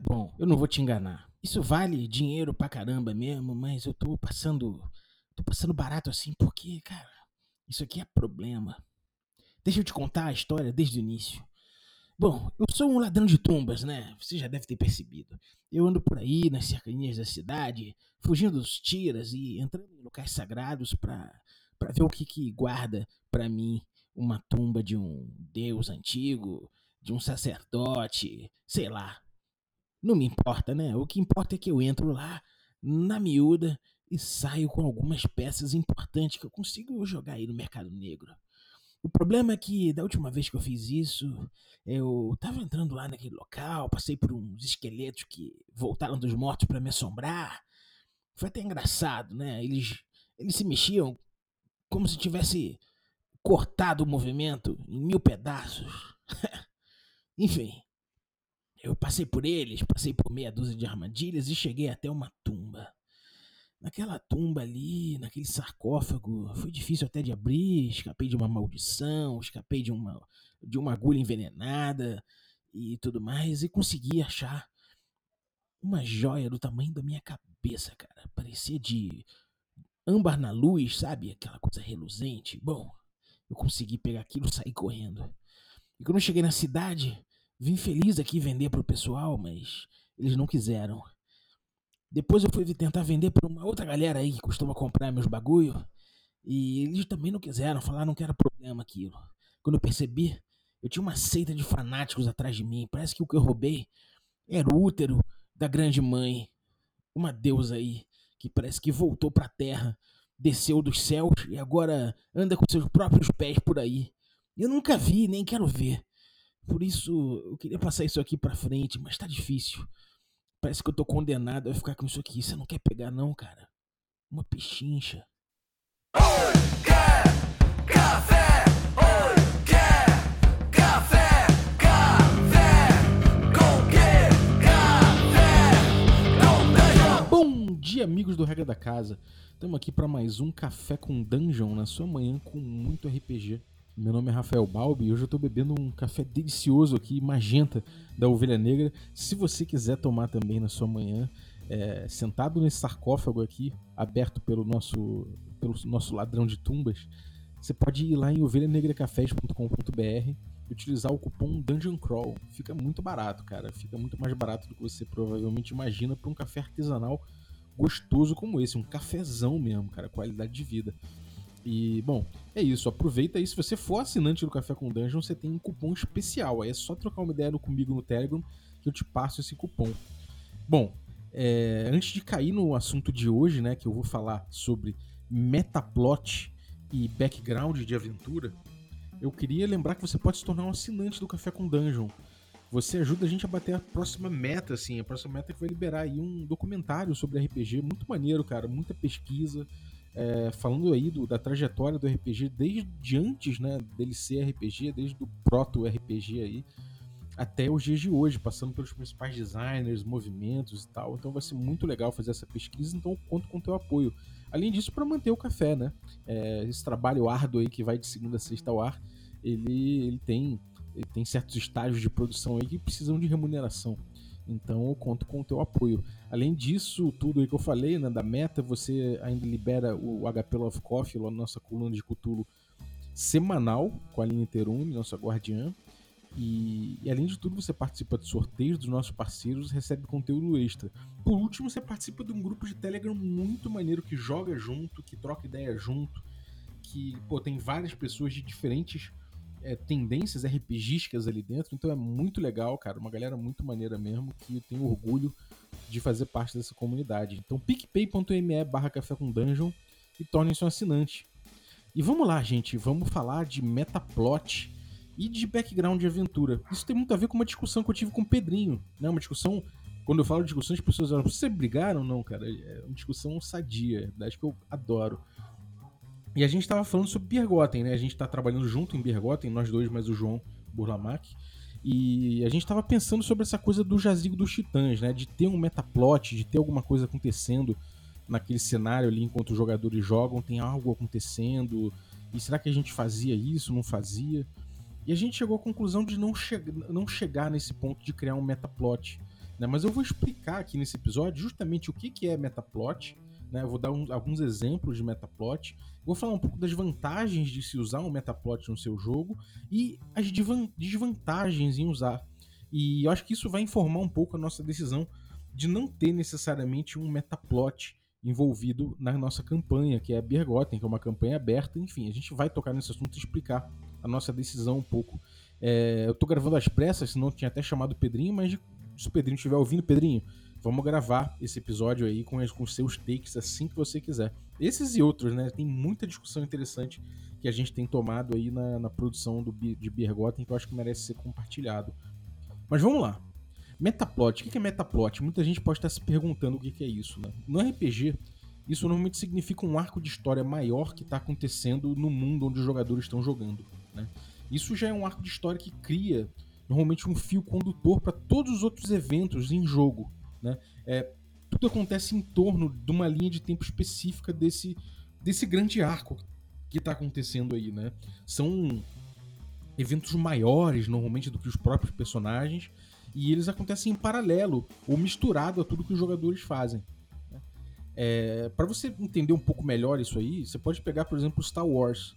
bom, eu não vou te enganar. Isso vale dinheiro pra caramba mesmo, mas eu tô passando. tô passando barato assim porque, cara, isso aqui é problema. Deixa eu te contar a história desde o início. Bom, eu sou um ladrão de tumbas, né? Você já deve ter percebido. Eu ando por aí nas cercanias da cidade, fugindo dos tiras e entrando em locais sagrados pra, pra ver o que, que guarda pra mim uma tumba de um deus antigo, de um sacerdote, sei lá. Não me importa, né? O que importa é que eu entro lá, na miúda, e saio com algumas peças importantes que eu consigo jogar aí no mercado negro. O problema é que da última vez que eu fiz isso, eu tava entrando lá naquele local, passei por uns esqueletos que voltaram dos mortos para me assombrar. Foi até engraçado, né? Eles, eles se mexiam como se tivesse cortado o movimento em mil pedaços. Enfim, eu passei por eles, passei por meia dúzia de armadilhas e cheguei até uma tumba. Naquela tumba ali, naquele sarcófago, foi difícil até de abrir, escapei de uma maldição, escapei de uma, de uma agulha envenenada e tudo mais, e consegui achar uma joia do tamanho da minha cabeça, cara. Parecia de âmbar na luz, sabe? Aquela coisa reluzente. Bom, eu consegui pegar aquilo e sair correndo. E quando eu cheguei na cidade, vim feliz aqui vender pro pessoal, mas eles não quiseram. Depois eu fui tentar vender para uma outra galera aí que costuma comprar meus bagulho. E eles também não quiseram, falaram que era problema aquilo. Quando eu percebi, eu tinha uma seita de fanáticos atrás de mim. Parece que o que eu roubei era o útero da grande mãe. Uma deusa aí, que parece que voltou pra terra, desceu dos céus e agora anda com seus próprios pés por aí. Eu nunca vi, nem quero ver. Por isso, eu queria passar isso aqui pra frente, mas tá difícil. Parece que eu tô condenado a ficar com isso aqui. Você não quer pegar, não, cara? Uma pechincha. Bom dia, amigos do Regra da Casa. Estamos aqui para mais um Café com Dungeon na sua manhã com muito RPG. Meu nome é Rafael Balbi e hoje eu estou bebendo um café delicioso aqui, magenta, da Ovelha Negra. Se você quiser tomar também na sua manhã, é, sentado nesse sarcófago aqui, aberto pelo nosso, pelo nosso ladrão de tumbas, você pode ir lá em ovelhanegracafés.com.br e utilizar o cupom Dungeon Crawl. Fica muito barato, cara. Fica muito mais barato do que você provavelmente imagina para um café artesanal gostoso como esse, um cafezão mesmo, cara, qualidade de vida. E, bom, é isso. Aproveita aí. Se você for assinante do Café com Dungeon, você tem um cupom especial. Aí é só trocar uma ideia comigo no Telegram que eu te passo esse cupom. Bom, é, antes de cair no assunto de hoje, né, que eu vou falar sobre metaplot e background de aventura, eu queria lembrar que você pode se tornar um assinante do Café com Dungeon. Você ajuda a gente a bater a próxima meta, assim, a próxima meta que vai liberar aí um documentário sobre RPG muito maneiro, cara, muita pesquisa, é, falando aí do, da trajetória do RPG desde antes né, dele ser RPG, desde o proto-RPG aí, até os dias de hoje, passando pelos principais designers, movimentos e tal. Então vai ser muito legal fazer essa pesquisa, então conto com o teu apoio. Além disso, para manter o café, né? É, esse trabalho árduo aí que vai de segunda a sexta ao ar, ele, ele, tem, ele tem certos estágios de produção aí que precisam de remuneração. Então eu conto com o teu apoio. Além disso, tudo aí que eu falei, né, da meta, você ainda libera o HP Love Coffee, lá na nossa coluna de Cthulhu semanal, com a linha Terune, nossa guardiã. E, e, além de tudo, você participa de sorteios dos nossos parceiros, recebe conteúdo extra. Por último, você participa de um grupo de Telegram muito maneiro que joga junto, que troca ideia junto, que pô, tem várias pessoas de diferentes é, tendências RPGísticas ali dentro, então é muito legal, cara, uma galera muito maneira mesmo, que tenho orgulho de fazer parte dessa comunidade. Então picpay.me barra café com dungeon e tornem-se um assinante. E vamos lá, gente, vamos falar de metaplot e de background de aventura. Isso tem muito a ver com uma discussão que eu tive com o Pedrinho, né? Uma discussão, quando eu falo de discussão, as pessoas falam, você brigaram? Não, cara, é uma discussão sadia, acho que eu adoro. E a gente estava falando sobre Bergotten, né? A gente está trabalhando junto em Bergotten, nós dois, mais o João Burlamac. E a gente estava pensando sobre essa coisa do jazigo dos titãs, né? De ter um metaplot, de ter alguma coisa acontecendo naquele cenário ali enquanto os jogadores jogam, tem algo acontecendo. E será que a gente fazia isso, não fazia? E a gente chegou à conclusão de não, che não chegar nesse ponto de criar um metaplot. né? Mas eu vou explicar aqui nesse episódio justamente o que, que é metaplot, né? Eu vou dar um, alguns exemplos de metaplot, vou falar um pouco das vantagens de se usar um metaplot no seu jogo e as desvantagens em usar. E eu acho que isso vai informar um pouco a nossa decisão de não ter necessariamente um metaplot envolvido na nossa campanha, que é a Bergotten, que é uma campanha aberta. Enfim, a gente vai tocar nesse assunto e explicar a nossa decisão um pouco. É, eu tô gravando às pressas, senão eu tinha até chamado o Pedrinho, mas se o Pedrinho estiver ouvindo, Pedrinho, vamos gravar esse episódio aí com, com os seus takes assim que você quiser. Esses e outros, né? Tem muita discussão interessante que a gente tem tomado aí na, na produção do, de Bergotten que eu acho que merece ser compartilhado. Mas vamos lá. Metaplot. O que é metaplot? Muita gente pode estar se perguntando o que é isso. Né? No RPG, isso normalmente significa um arco de história maior que está acontecendo no mundo onde os jogadores estão jogando. Né? Isso já é um arco de história que cria normalmente um fio condutor para todos os outros eventos em jogo. Né? É, tudo acontece em torno de uma linha de tempo específica desse, desse grande arco que está acontecendo aí. Né? São eventos maiores, normalmente, do que os próprios personagens, e eles acontecem em paralelo ou misturado a tudo que os jogadores fazem. Né? É, para você entender um pouco melhor isso aí, você pode pegar, por exemplo, Star Wars.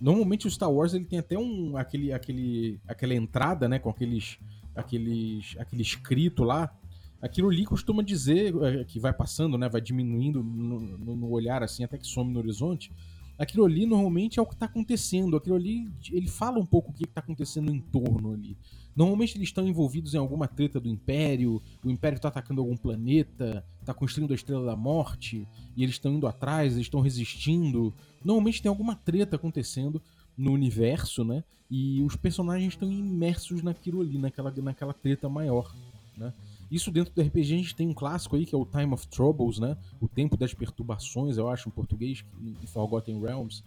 Normalmente o Star Wars ele tem até um aquele, aquele, aquela entrada, né, com aqueles, aqueles, aquele escrito lá. Aquilo ali costuma dizer é, que vai passando, né, vai diminuindo no, no olhar assim até que some no horizonte. Aquilo ali normalmente é o que está acontecendo. Aquilo ali ele fala um pouco o que está acontecendo em torno ali. Normalmente eles estão envolvidos em alguma treta do Império, o Império está atacando algum planeta, está construindo a Estrela da Morte, e eles estão indo atrás, eles estão resistindo. Normalmente tem alguma treta acontecendo no universo, né? E os personagens estão imersos naquilo ali, naquela, naquela treta maior, né? Isso dentro do RPG a gente tem um clássico aí que é o Time of Troubles, né? O Tempo das Perturbações, eu acho, em português, em Forgotten Realms,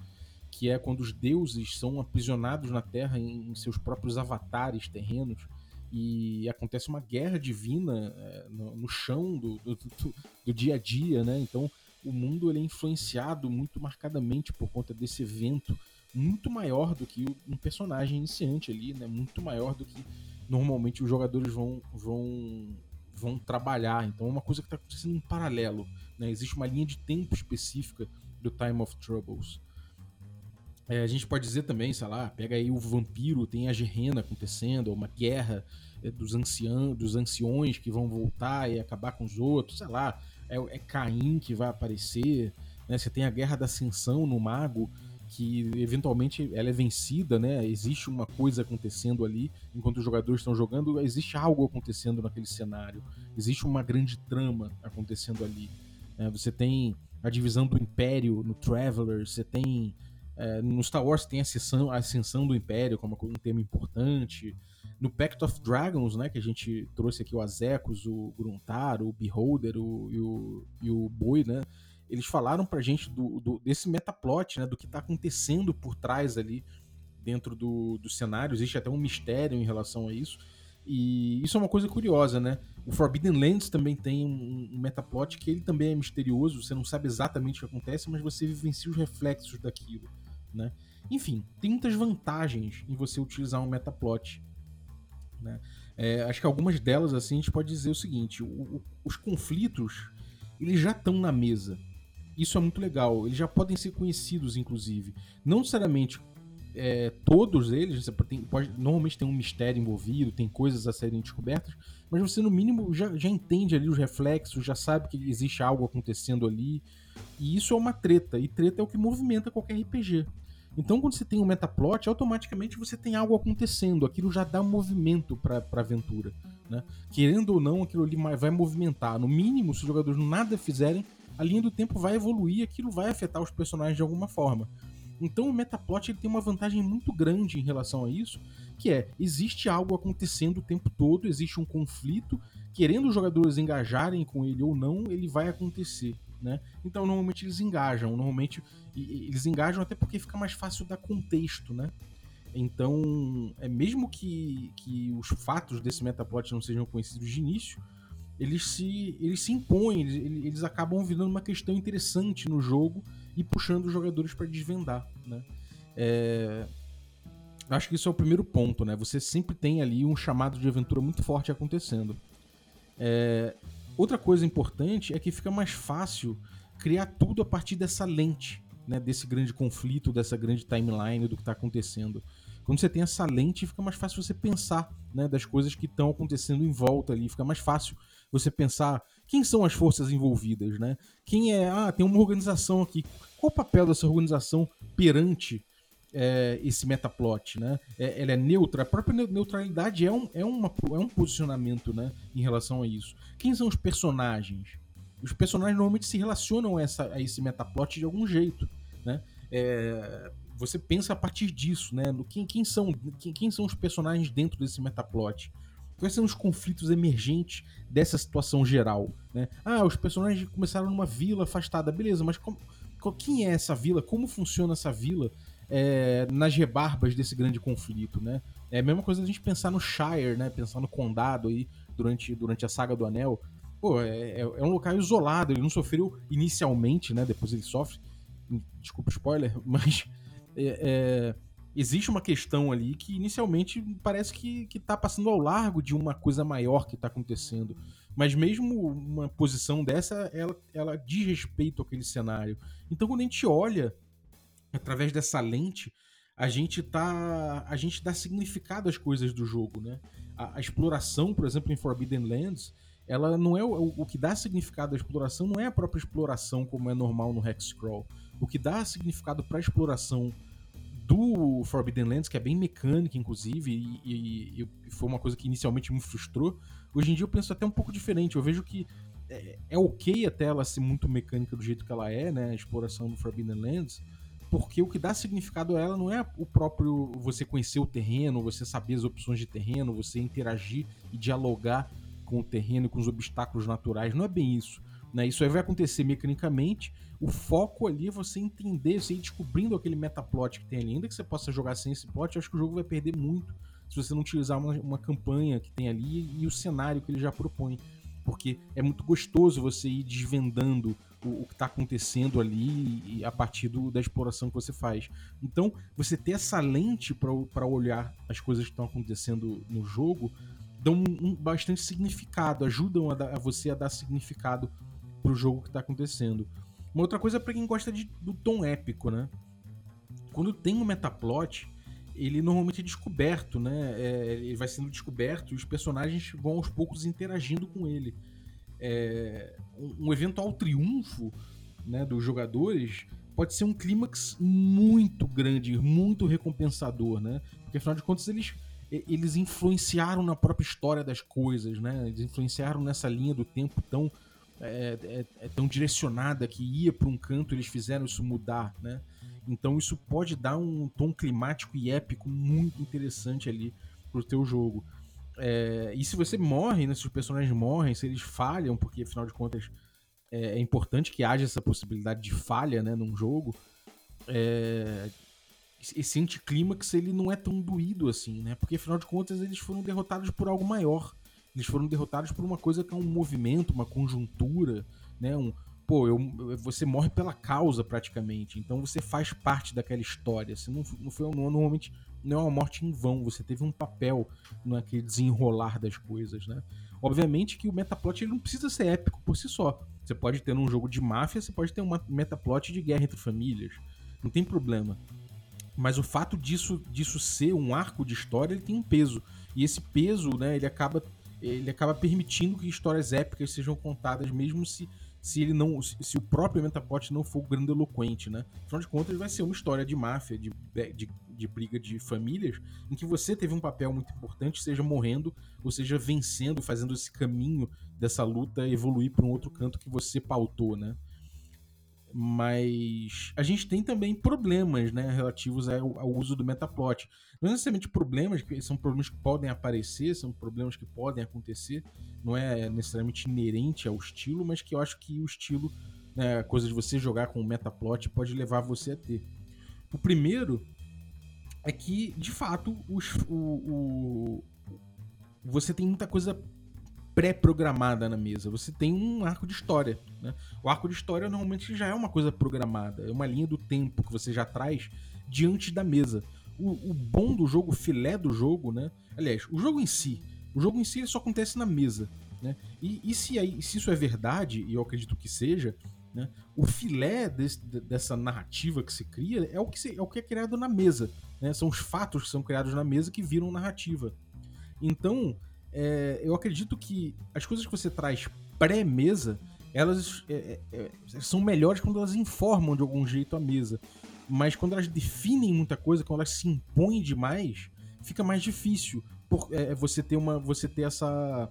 que é quando os deuses são aprisionados na Terra em, seus próprios avatares terrenos e acontece uma guerra divina é, no, no, chão do, do, do, do, dia a dia, né? Então o mundo ele é influenciado muito marcadamente por conta desse evento muito maior do que um personagem iniciante ali, né? Muito maior do que normalmente os jogadores vão vão vão trabalhar. Então é uma coisa que está acontecendo em paralelo, né? Existe uma linha de tempo específica do Time of Troubles. É, a gente pode dizer também, sei lá, pega aí o vampiro, tem a Gerena acontecendo, uma guerra é, dos, anciãos, dos anciões que vão voltar e acabar com os outros, sei lá, é, é Caim que vai aparecer, né? Você tem a guerra da ascensão no mago, que eventualmente ela é vencida, né? Existe uma coisa acontecendo ali enquanto os jogadores estão jogando, existe algo acontecendo naquele cenário, existe uma grande trama acontecendo ali. Né? Você tem a divisão do Império no Traveler, você tem é, no Star Wars tem a ascensão, a ascensão do Império como um tema importante. No Pact of Dragons, né, que a gente trouxe aqui o Azekos, o Gruntar, o Beholder o, e, o, e o Boi, né? Eles falaram pra gente do, do, desse metaplot, né? Do que tá acontecendo por trás ali dentro do, do cenário. Existe até um mistério em relação a isso. E isso é uma coisa curiosa, né? O Forbidden Lands também tem um, um metaplot que ele também é misterioso, você não sabe exatamente o que acontece, mas você vivencia os reflexos daquilo né? Enfim, tem muitas vantagens em você utilizar um metaplot. Né? É, acho que algumas delas, assim, a gente pode dizer o seguinte: o, o, os conflitos eles já estão na mesa. Isso é muito legal. Eles já podem ser conhecidos, inclusive. Não necessariamente é, todos eles, você pode, normalmente tem um mistério envolvido, tem coisas a serem descobertas, mas você no mínimo já, já entende ali os reflexos, já sabe que existe algo acontecendo ali, e isso é uma treta, e treta é o que movimenta qualquer RPG. Então, quando você tem um metaplot, automaticamente você tem algo acontecendo, aquilo já dá movimento para a aventura. Né? Querendo ou não, aquilo ali vai movimentar. No mínimo, se os jogadores nada fizerem, a linha do tempo vai evoluir, aquilo vai afetar os personagens de alguma forma. Então o Metaplot ele tem uma vantagem muito grande em relação a isso, que é, existe algo acontecendo o tempo todo, existe um conflito, querendo os jogadores engajarem com ele ou não, ele vai acontecer. Né? Então normalmente eles engajam, normalmente eles engajam até porque fica mais fácil dar contexto, né? Então, é mesmo que, que os fatos desse metaplot não sejam conhecidos de início, eles se, eles se impõem, eles, eles acabam virando uma questão interessante no jogo e puxando os jogadores para desvendar, né? É... Acho que isso é o primeiro ponto, né? Você sempre tem ali um chamado de aventura muito forte acontecendo. É, outra coisa importante é que fica mais fácil criar tudo a partir dessa lente, né, desse grande conflito, dessa grande timeline do que está acontecendo. Quando você tem essa lente, fica mais fácil você pensar né, das coisas que estão acontecendo em volta ali. Fica mais fácil você pensar quem são as forças envolvidas, né? Quem é. Ah, tem uma organização aqui. Qual o papel dessa organização perante é, esse metaplot, né? É, ela é neutra. A própria neutralidade é um, é, uma, é um posicionamento, né? Em relação a isso. Quem são os personagens? Os personagens normalmente se relacionam a, essa, a esse metaplot de algum jeito, né? É, você pensa a partir disso, né? No, quem, quem, são, quem, quem são os personagens dentro desse metaplot? Quais são os conflitos emergentes dessa situação geral? Né? Ah, os personagens começaram numa vila afastada, beleza, mas como, quem é essa vila? Como funciona essa vila é, nas rebarbas desse grande conflito, né? É a mesma coisa a gente pensar no Shire, né? Pensar no condado aí durante, durante a saga do Anel. Pô, é, é, é um local isolado, ele não sofreu inicialmente, né? Depois ele sofre. Desculpa o spoiler, mas é, é existe uma questão ali que inicialmente parece que, que tá passando ao largo de uma coisa maior que está acontecendo. Mas mesmo uma posição dessa, ela, ela diz respeito àquele cenário. Então quando a gente olha através dessa lente, a gente tá. A gente dá significado às coisas do jogo, né? A, a exploração, por exemplo, em Forbidden Lands, ela não é o, o, que dá significado à exploração não é a própria exploração como é normal no Hexcrawl. O que dá significado para a exploração do Forbidden Lands, que é bem mecânica, inclusive, e, e, e, foi uma coisa que inicialmente me frustrou, hoje em dia eu penso até um pouco diferente. Eu vejo que é, é ok até ela ser muito mecânica do jeito que ela é, né? A exploração do Forbidden Lands, porque o que dá significado a ela não é o próprio você conhecer o terreno, você saber as opções de terreno, você interagir e dialogar com o terreno e com os obstáculos naturais. Não é bem isso. Né? Isso aí vai acontecer mecanicamente. O foco ali é você entender, você ir descobrindo aquele metaplot que tem ali. Ainda que você possa jogar sem esse plot, eu acho que o jogo vai perder muito se você não utilizar uma, uma campanha que tem ali e o cenário que ele já propõe. Porque é muito gostoso você ir desvendando o, o que está acontecendo ali a partir do, da exploração que você faz. Então, você ter essa lente para olhar as coisas que estão acontecendo no jogo dão um, um, bastante significado, ajudam a, a, você a dar significado pro jogo que tá acontecendo. Uma outra coisa é pra quem gosta de, do tom épico, né? Quando tem um metaplot, ele normalmente é descoberto, né? É, ele vai sendo descoberto e os personagens vão aos poucos interagindo com ele. É, um, um eventual triunfo né, dos jogadores pode ser um clímax muito grande, muito recompensador, né? Porque afinal de contas eles eles influenciaram na própria história das coisas, né? Eles influenciaram nessa linha do tempo tão é, é, é tão direcionada que ia para um canto, eles fizeram isso mudar, né? Então isso pode dar um tom climático e épico muito interessante ali pro teu jogo. É, e se você morre, né, se os personagens morrem, se eles falham, porque afinal de contas é, é importante que haja essa possibilidade de falha né, num jogo, é, esse anticlímax ele não é tão doído assim, né? Porque afinal de contas eles foram derrotados por algo maior. Eles foram derrotados por uma coisa que é um movimento, uma conjuntura, né? Um, pô, eu, você morre pela causa praticamente. Então você faz parte daquela história. Você não, não foi normalmente não é uma morte em vão. Você teve um papel naquele desenrolar das coisas, né? Obviamente que o metaplot ele não precisa ser épico por si só. Você pode ter num jogo de máfia, você pode ter um metaplot de guerra entre famílias. Não tem problema. Mas o fato disso, disso ser um arco de história, ele tem um peso. E esse peso, né, ele acaba, ele acaba permitindo que histórias épicas sejam contadas, mesmo se, se ele não. Se o próprio Metaplot não for grandiloquente, né? Afinal de contas, vai ser uma história de máfia, de, de, de briga de famílias, em que você teve um papel muito importante, seja morrendo, ou seja vencendo, fazendo esse caminho dessa luta evoluir para um outro canto que você pautou, né? Mas a gente tem também problemas né, relativos ao, ao, uso do metaplot. Não necessariamente problemas, que são problemas que podem aparecer, são problemas que podem acontecer, não é necessariamente inerente ao estilo, mas que eu acho que o estilo, né, a coisa de você jogar com o metaplot, pode levar você a ter. O primeiro é que, de fato, os, o, o, você tem muita coisa pré-programada na mesa. Você tem um arco de história. Né? O arco de história normalmente já é uma coisa programada, é uma linha do tempo que você já traz diante da mesa. O, o bom do jogo, o filé do jogo, né? Aliás, o jogo em si, o jogo em si só acontece na mesa. Né? E, e se, aí, se isso é verdade, e eu acredito que seja, né, o filé desse, dessa narrativa que se cria é o que, se, é o que é criado na mesa. Né? São os fatos que são criados na mesa que viram narrativa. Então, é, eu acredito que as coisas que você traz pré-mesa, elas é, é, é, são melhores quando elas informam de algum jeito a mesa. Mas quando elas definem muita coisa, quando elas se impõem demais, fica mais difícil por, é, você ter uma você ter essa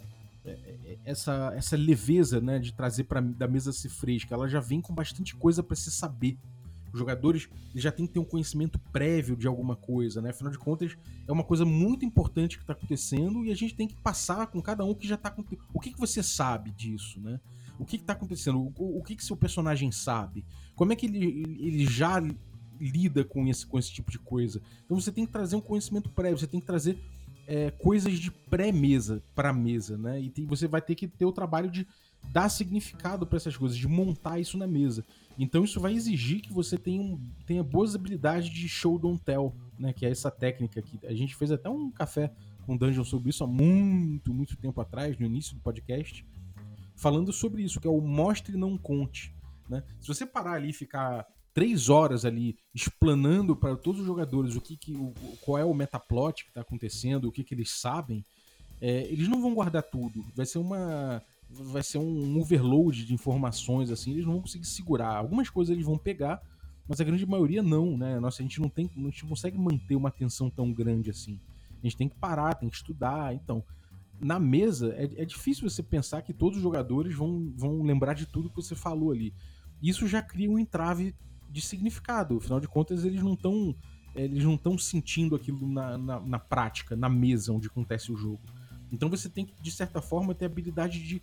essa, essa leveza né, de trazer para da mesa se fresca. Ela já vem com bastante coisa para se saber. Os jogadores já têm que ter um conhecimento prévio de alguma coisa, né? Afinal de contas, é uma coisa muito importante que está acontecendo e a gente tem que passar com cada um que já está acontecendo. O que, que você sabe disso, né? O que está acontecendo? O, o, que, que seu personagem sabe? Como é que ele, ele já lida com esse, com esse tipo de coisa? Então você tem que trazer um conhecimento prévio, você tem que trazer é, coisas de pré-mesa para mesa, né? E tem, você vai ter que ter o trabalho de dar significado para essas coisas, de montar isso na mesa. Então isso vai exigir que você tenha, um, tenha boas habilidades de show don't tell, né? Que é essa técnica que a gente fez até um café com Dungeon sobre isso há muito, muito tempo atrás, no início do podcast, falando sobre isso, que é o mostre não conte. Né? Se você parar ali e ficar três horas ali explanando para todos os jogadores o que, que o, qual é o metaplot que está acontecendo, o que, que eles sabem, é, eles não vão guardar tudo. Vai ser uma vai ser um overload de informações assim, eles não vão conseguir segurar. Algumas coisas eles vão pegar, mas a grande maioria não, né? Nossa, a gente não tem, a gente não consegue manter uma atenção tão grande assim. A gente tem que parar, tem que estudar, então na mesa é, é difícil você pensar que todos os jogadores vão, vão lembrar de tudo que você falou ali. Isso já cria um entrave de significado. Afinal de contas, eles não estão eles não estão sentindo aquilo na, na, na, prática, na mesa onde acontece o jogo. Então você tem que, de certa forma, ter a habilidade de,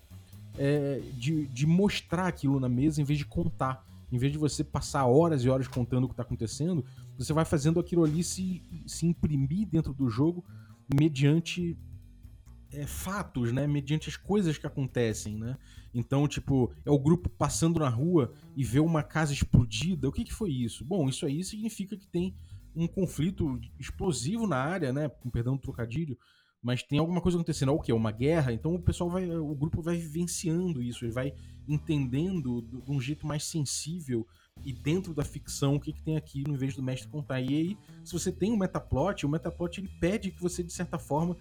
é, de, de, mostrar aquilo na mesa em vez de contar. Em vez de você passar horas e horas contando o que está acontecendo, você vai fazendo aquilo ali se, se imprimir dentro do jogo mediante é, fatos, né? Mediante as coisas que acontecem, né? Então, tipo, é o grupo passando na rua e vê uma casa explodida. O que, que foi isso? Bom, isso aí significa que tem um conflito explosivo na área, né? Com perdão do trocadilho, mas tem alguma coisa acontecendo. O que? Uma guerra? Então o pessoal vai. O grupo vai vivenciando isso, ele vai entendendo de um jeito mais sensível e dentro da ficção o que, que tem aqui no invés do mestre contar. E aí, se você tem um metaplot, o metaplot ele pede que você, de certa forma,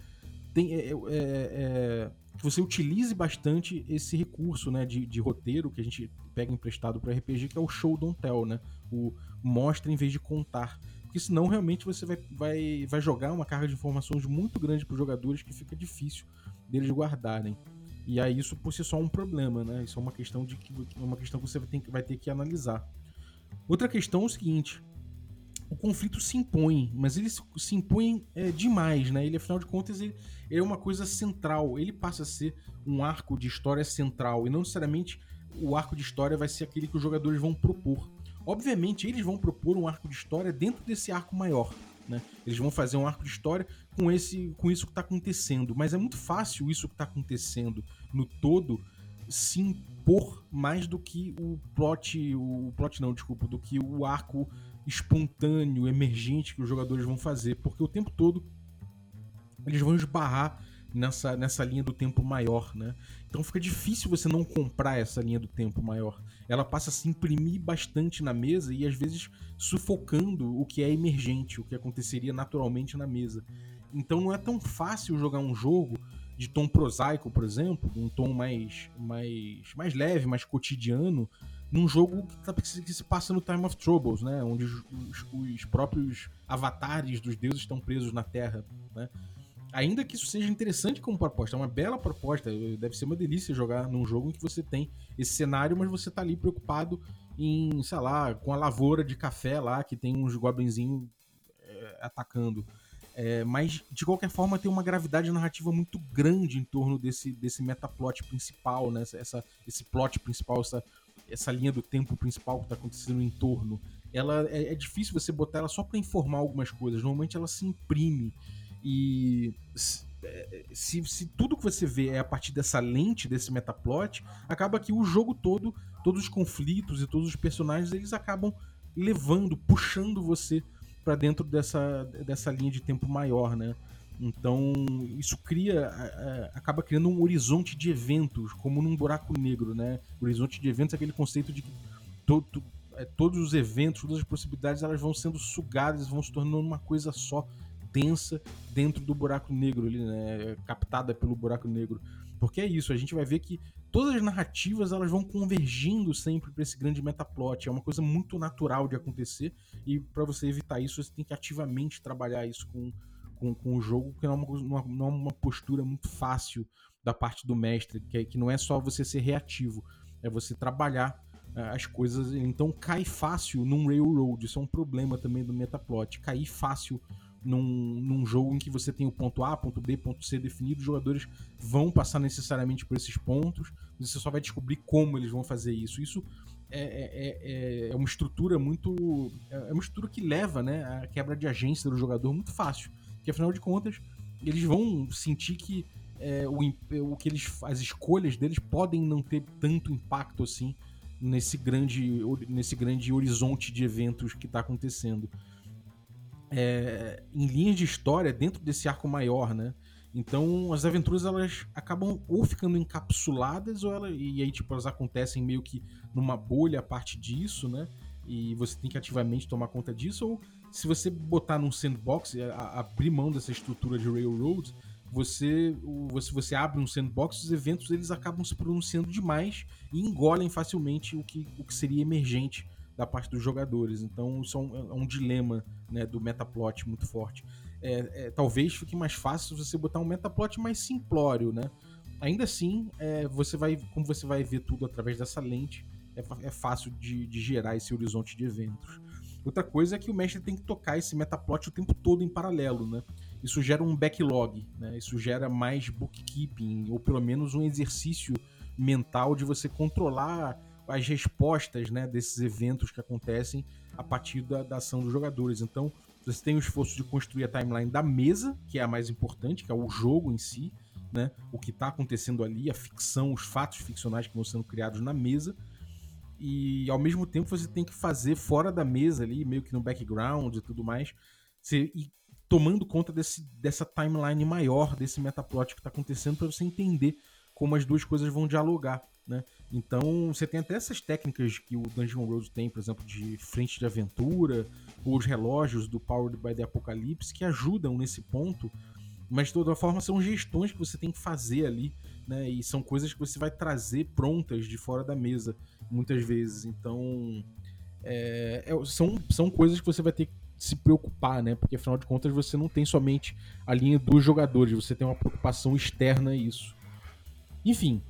tem, é, é, é, que você utilize bastante esse recurso né, de, de roteiro que a gente pega emprestado para RPG, que é o show don't tell, né? O mostra em vez de contar. Porque senão realmente você vai, vai, vai jogar uma carga de informações muito grande para os jogadores que fica difícil deles guardarem. E aí isso por si só é um problema, né? Isso é uma questão de que uma questão que você vai ter, vai ter que analisar. Outra questão é o seguinte: o conflito se impõe, mas ele se impõe é, demais, né? Ele, afinal de contas, ele, ele, é uma coisa central. Ele passa a ser um arco de história central. E não necessariamente o arco de história vai ser aquele que os jogadores vão propor. Obviamente, eles vão propor um arco de história dentro desse arco maior. Né? Eles vão fazer um arco de história com, esse, com isso que está acontecendo. Mas é muito fácil isso que está acontecendo no todo se impor mais do que o plot. O plot não, desculpa, do que o arco espontâneo, emergente que os jogadores vão fazer, porque o tempo todo eles vão esbarrar nessa, nessa linha do tempo maior, né? Então fica difícil você não comprar essa linha do tempo maior. Ela passa a se imprimir bastante na mesa e às vezes sufocando o que é emergente, o que aconteceria naturalmente na mesa. Então não é tão fácil jogar um jogo de tom prosaico, por exemplo, um tom mais, mais, mais leve, mais cotidiano, num jogo que, tá, que, se passa no Time of Troubles, né? Onde os, os, próprios avatares dos deuses estão presos na Terra, né? Ainda que isso seja interessante como proposta, é uma bela proposta, deve ser uma delícia jogar num jogo em que você tem esse cenário, mas você tá ali preocupado em, sei lá, com a lavoura de café lá, que tem uns goblinzinhos é, atacando. É, mas, de qualquer forma, tem uma gravidade narrativa muito grande em torno desse, desse metaplot principal, né? Essa, esse plot principal, essa essa linha do tempo principal que está acontecendo no entorno, ela é, é, difícil você botar ela só para informar algumas coisas. Normalmente ela se imprime e se, é, se, se, tudo que você vê é a partir dessa lente, desse metaplot, acaba que o jogo todo, todos os conflitos e todos os personagens, eles acabam levando, puxando você para dentro dessa, dessa linha de tempo maior, né? Então, isso cria, acaba criando um horizonte de eventos, como num buraco negro, né? O horizonte de eventos é aquele conceito de que é, todos os eventos, todas as possibilidades, elas vão sendo sugadas, vão se tornando uma coisa só, densa, dentro do buraco negro, ali, né? captada pelo buraco negro. Porque é isso, a gente vai ver que todas as narrativas elas vão convergindo sempre para esse grande metaplot. É uma coisa muito natural de acontecer e para você evitar isso, você tem que ativamente trabalhar isso com, com, com o jogo, que não é uma, não é uma postura muito fácil da parte do mestre, que, é, que não é só você ser reativo, é você trabalhar uh, as coisas. Então cai fácil num railroad, isso é um problema também do metaplot. Cair fácil num, num jogo em que você tem o ponto A, ponto B, ponto C definido, os jogadores vão passar necessariamente por esses pontos, você só vai descobrir como eles vão fazer isso. Isso é, é, é, é uma estrutura muito. É uma estrutura que leva né, a quebra de agência do jogador muito fácil. Porque afinal de contas, eles vão sentir que é, o, o que eles, as escolhas deles podem não ter tanto impacto assim nesse grande, nesse grande horizonte de eventos que está acontecendo. É, em linhas de história, dentro desse arco maior, né? Então as aventuras elas acabam ou ficando encapsuladas ou ela, e aí tipo elas acontecem meio que numa bolha a parte disso, né? E você tem que ativamente tomar conta disso ou se você botar num sandbox, abrir mão dessa estrutura de railroad, você, você, você abre um sandbox, os eventos eles acabam se pronunciando demais e engolem facilmente o que, o que seria emergente da parte dos jogadores. Então isso é um, é um dilema né, do metaplot muito forte. É, é, talvez fique mais fácil você botar um metaplot mais simplório, né? Ainda assim, é, você vai, como você vai ver tudo através dessa lente, é, é fácil de, de gerar esse horizonte de eventos. Outra coisa é que o mestre tem que tocar esse metaplot o tempo todo em paralelo, né? Isso gera um backlog, né? Isso gera mais bookkeeping, ou pelo menos um exercício mental de você controlar as respostas né, desses eventos que acontecem a partir da, da ação dos jogadores. Então, você tem o esforço de construir a timeline da mesa, que é a mais importante, que é o jogo em si, né? O que está acontecendo ali, a ficção, os fatos ficcionais que vão sendo criados na mesa e ao mesmo tempo você tem que fazer fora da mesa ali, meio que no background e tudo mais, você ir tomando conta desse, dessa timeline maior, desse metaplot que está acontecendo para você entender como as duas coisas vão dialogar, né? Então você tem até essas técnicas que o Dungeon Road tem, por exemplo, de frente de aventura, ou os relógios do Powered by the Apocalypse, que ajudam nesse ponto, mas de toda forma são gestões que você tem que fazer ali, né? E são coisas que você vai trazer prontas de fora da mesa muitas vezes. Então, é, é, são, são coisas que você vai ter que se preocupar, né? Porque afinal de contas você não tem somente a linha dos jogadores, você tem uma preocupação externa a isso. Enfim,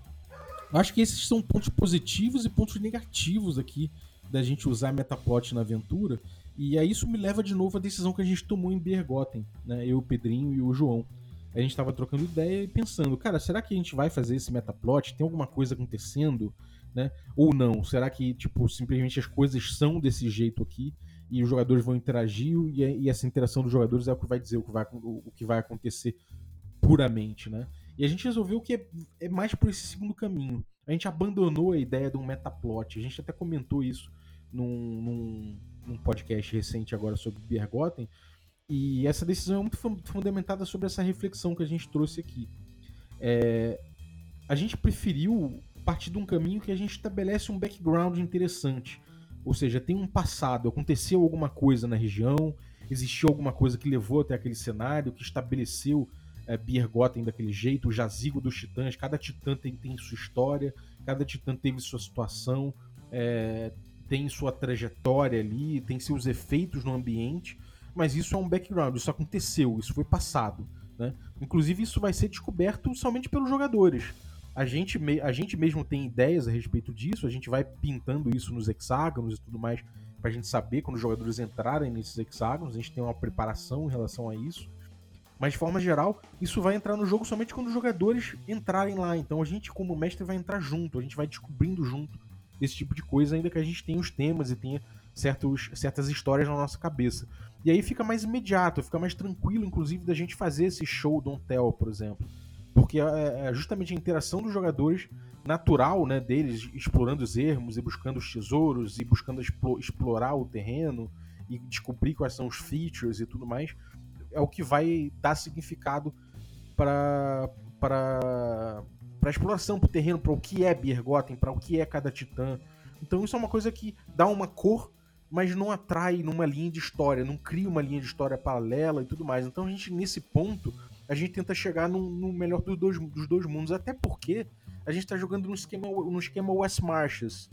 acho que esses são pontos positivos e pontos negativos aqui da gente usar Metaplot na aventura. E aí isso me leva de novo à decisão que a gente tomou em Bergotten, né? Eu, o Pedrinho e o João. A gente estava trocando ideia e pensando, cara, será que a gente vai fazer esse metaplot? Tem alguma coisa acontecendo? né? Ou não? Será que, tipo, simplesmente as coisas são desse jeito aqui e os jogadores vão interagir e, essa interação dos jogadores é o que vai dizer o que vai, o que vai acontecer puramente, né? E a gente resolveu que é, é, mais por esse segundo caminho. A gente abandonou a ideia de um metaplot. A gente até comentou isso num, num, num podcast recente agora sobre Bergotten. E essa decisão é muito fundamentada sobre essa reflexão que a gente trouxe aqui. É, a gente preferiu partir de um caminho que a gente estabelece um background interessante. Ou seja, tem um passado, aconteceu alguma coisa na região, existiu alguma coisa que levou até aquele cenário, que estabeleceu é, daquele jeito, o jazigo dos titãs. Cada titã tem, tem sua história, cada titã teve sua situação, é, tem sua trajetória ali, tem seus efeitos no ambiente. Mas isso é um background, isso aconteceu, isso foi passado. Né? Inclusive, isso vai ser descoberto somente pelos jogadores. A gente, a gente mesmo tem ideias a respeito disso, a gente vai pintando isso nos hexágonos e tudo mais, pra gente saber quando os jogadores entrarem nesses hexágonos, a gente tem uma preparação em relação a isso. Mas de forma geral, isso vai entrar no jogo somente quando os jogadores entrarem lá. Então a gente, como mestre, vai entrar junto, a gente vai descobrindo junto esse tipo de coisa, ainda que a gente tenha os temas e tenha certos, certas histórias na nossa cabeça. E aí fica mais imediato, fica mais tranquilo, inclusive, da gente fazer esse show Don't Tell, por exemplo. Porque é, é justamente a interação dos jogadores natural, né, deles explorando os ermos e buscando os tesouros e buscando explorar o terreno e descobrir quais são os features e tudo mais. É o que vai dar significado para para para exploração, para o terreno, para o que é Birgotten, para o que é cada titã. Então isso é uma coisa que dá uma cor, mas não atrai numa linha de história, não cria uma linha de história paralela e tudo mais. Então a gente nesse ponto a gente tenta chegar no, no melhor dos dois, dos dois mundos, até porque a gente está jogando no esquema no esquema West Marches.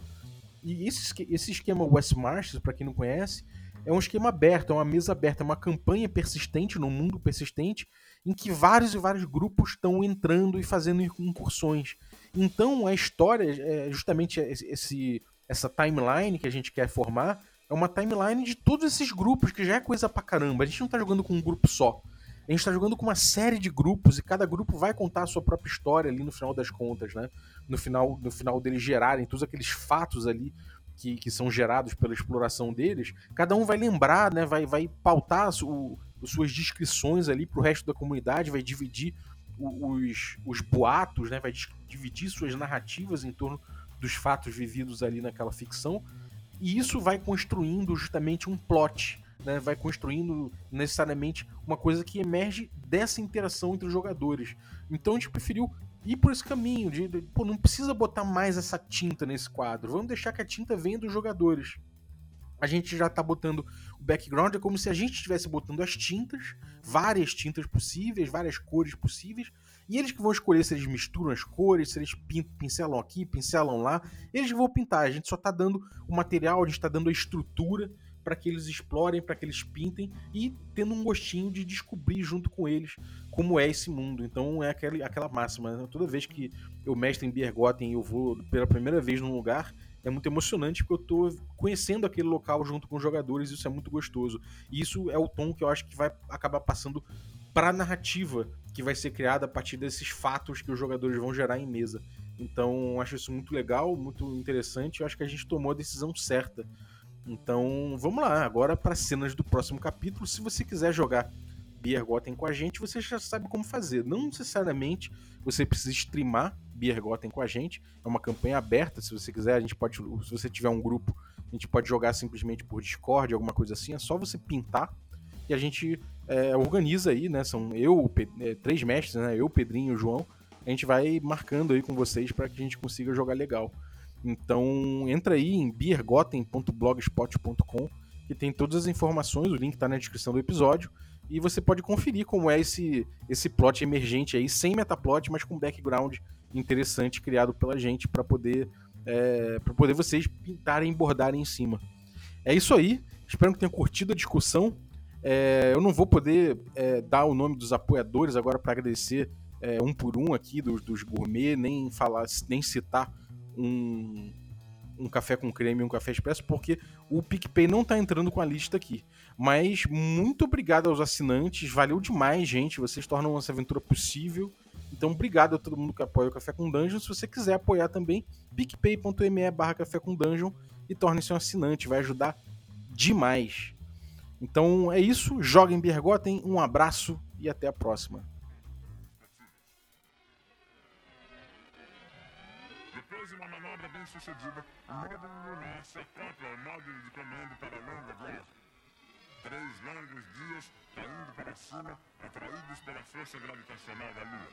E esse, esse esquema West Marches, para quem não conhece, é um esquema aberto, é uma mesa aberta, é uma campanha persistente, num mundo persistente, em que vários e vários grupos estão entrando e fazendo incursões. Então a história, é justamente esse, essa timeline que a gente quer formar, é uma timeline de todos esses grupos, que já é coisa pra caramba. A gente não tá jogando com um grupo só. A gente tá jogando com uma série de grupos e cada grupo vai contar a sua própria história ali no final das contas, né? No final, no final deles gerarem todos aqueles fatos ali que, que são gerados pela exploração deles, cada um vai lembrar, né? Vai, vai pautar o, suas descrições ali para o resto da comunidade, vai dividir os, os boatos, né? vai dividir suas narrativas em torno dos fatos vividos ali naquela ficção, e isso vai construindo justamente um plot, né? vai construindo necessariamente uma coisa que emerge dessa interação entre os jogadores. Então a gente preferiu ir por esse caminho de, de pô, não precisa botar mais essa tinta nesse quadro, vamos deixar que a tinta venha dos jogadores a gente já tá botando o background, é como se a gente estivesse botando as tintas, várias tintas possíveis, várias cores possíveis, e eles que vão escolher se eles misturam as cores, se eles pincelam aqui, pincelam lá, eles vão pintar. A gente só tá dando o material, a gente tá dando a estrutura para que eles explorem, para que eles pintem e tendo um gostinho de descobrir junto com eles como é esse mundo. Então é aquela, aquela máxima. Né? Toda vez que eu mestre em Biergotten e eu vou pela primeira vez num lugar, é muito emocionante porque eu tô conhecendo aquele local junto com os jogadores e isso é muito gostoso. E isso é o tom que eu acho que vai acabar passando para a narrativa que vai ser criada a partir desses fatos que os jogadores vão gerar em mesa. Então, acho isso muito legal, muito interessante. Eu acho que a gente tomou a decisão certa. Então, vamos lá, agora para cenas do próximo capítulo. Se você quiser jogar Biergotten com a gente, você já sabe como fazer. Não necessariamente você precisa streamar Biergotten com a gente. É uma campanha aberta, se você quiser, a gente pode, se você tiver um grupo, a gente pode jogar simplesmente por Discord, alguma coisa assim. É só você pintar e a gente é, organiza aí, né? São eu, é, três mestres, né? Eu, Pedrinho e o João. A gente vai marcando aí com vocês para que a gente consiga jogar legal. Então, entra aí em biergotten.blogspot.com que tem todas as informações, o link está na descrição do episódio e você pode conferir como é esse, esse plot emergente aí, sem metaplot, mas com background interessante criado pela gente para poder é, para poder vocês pintarem e bordarem em cima. É isso aí. Espero que tenham curtido a discussão. É, eu não vou poder é, dar o nome dos apoiadores agora para agradecer é, um por um aqui dos, dos gourmet, nem falar, nem citar um, um café com creme e um café expresso, porque o PicPay não tá entrando com a lista aqui. Mas muito obrigado aos assinantes, valeu demais, gente. Vocês tornam essa aventura possível. Então, obrigado a todo mundo que apoia o Café com Dungeon. Se você quiser apoiar também, picpay.me barra Café com Dungeon e torne-se um assinante, vai ajudar demais. Então é isso, joguem Bergotten, um abraço e até a próxima. sucedida, acopla é própria módulo de comando para longa viagem. Três longos dias caindo para cima, atraídos pela força gravitacional da Lua.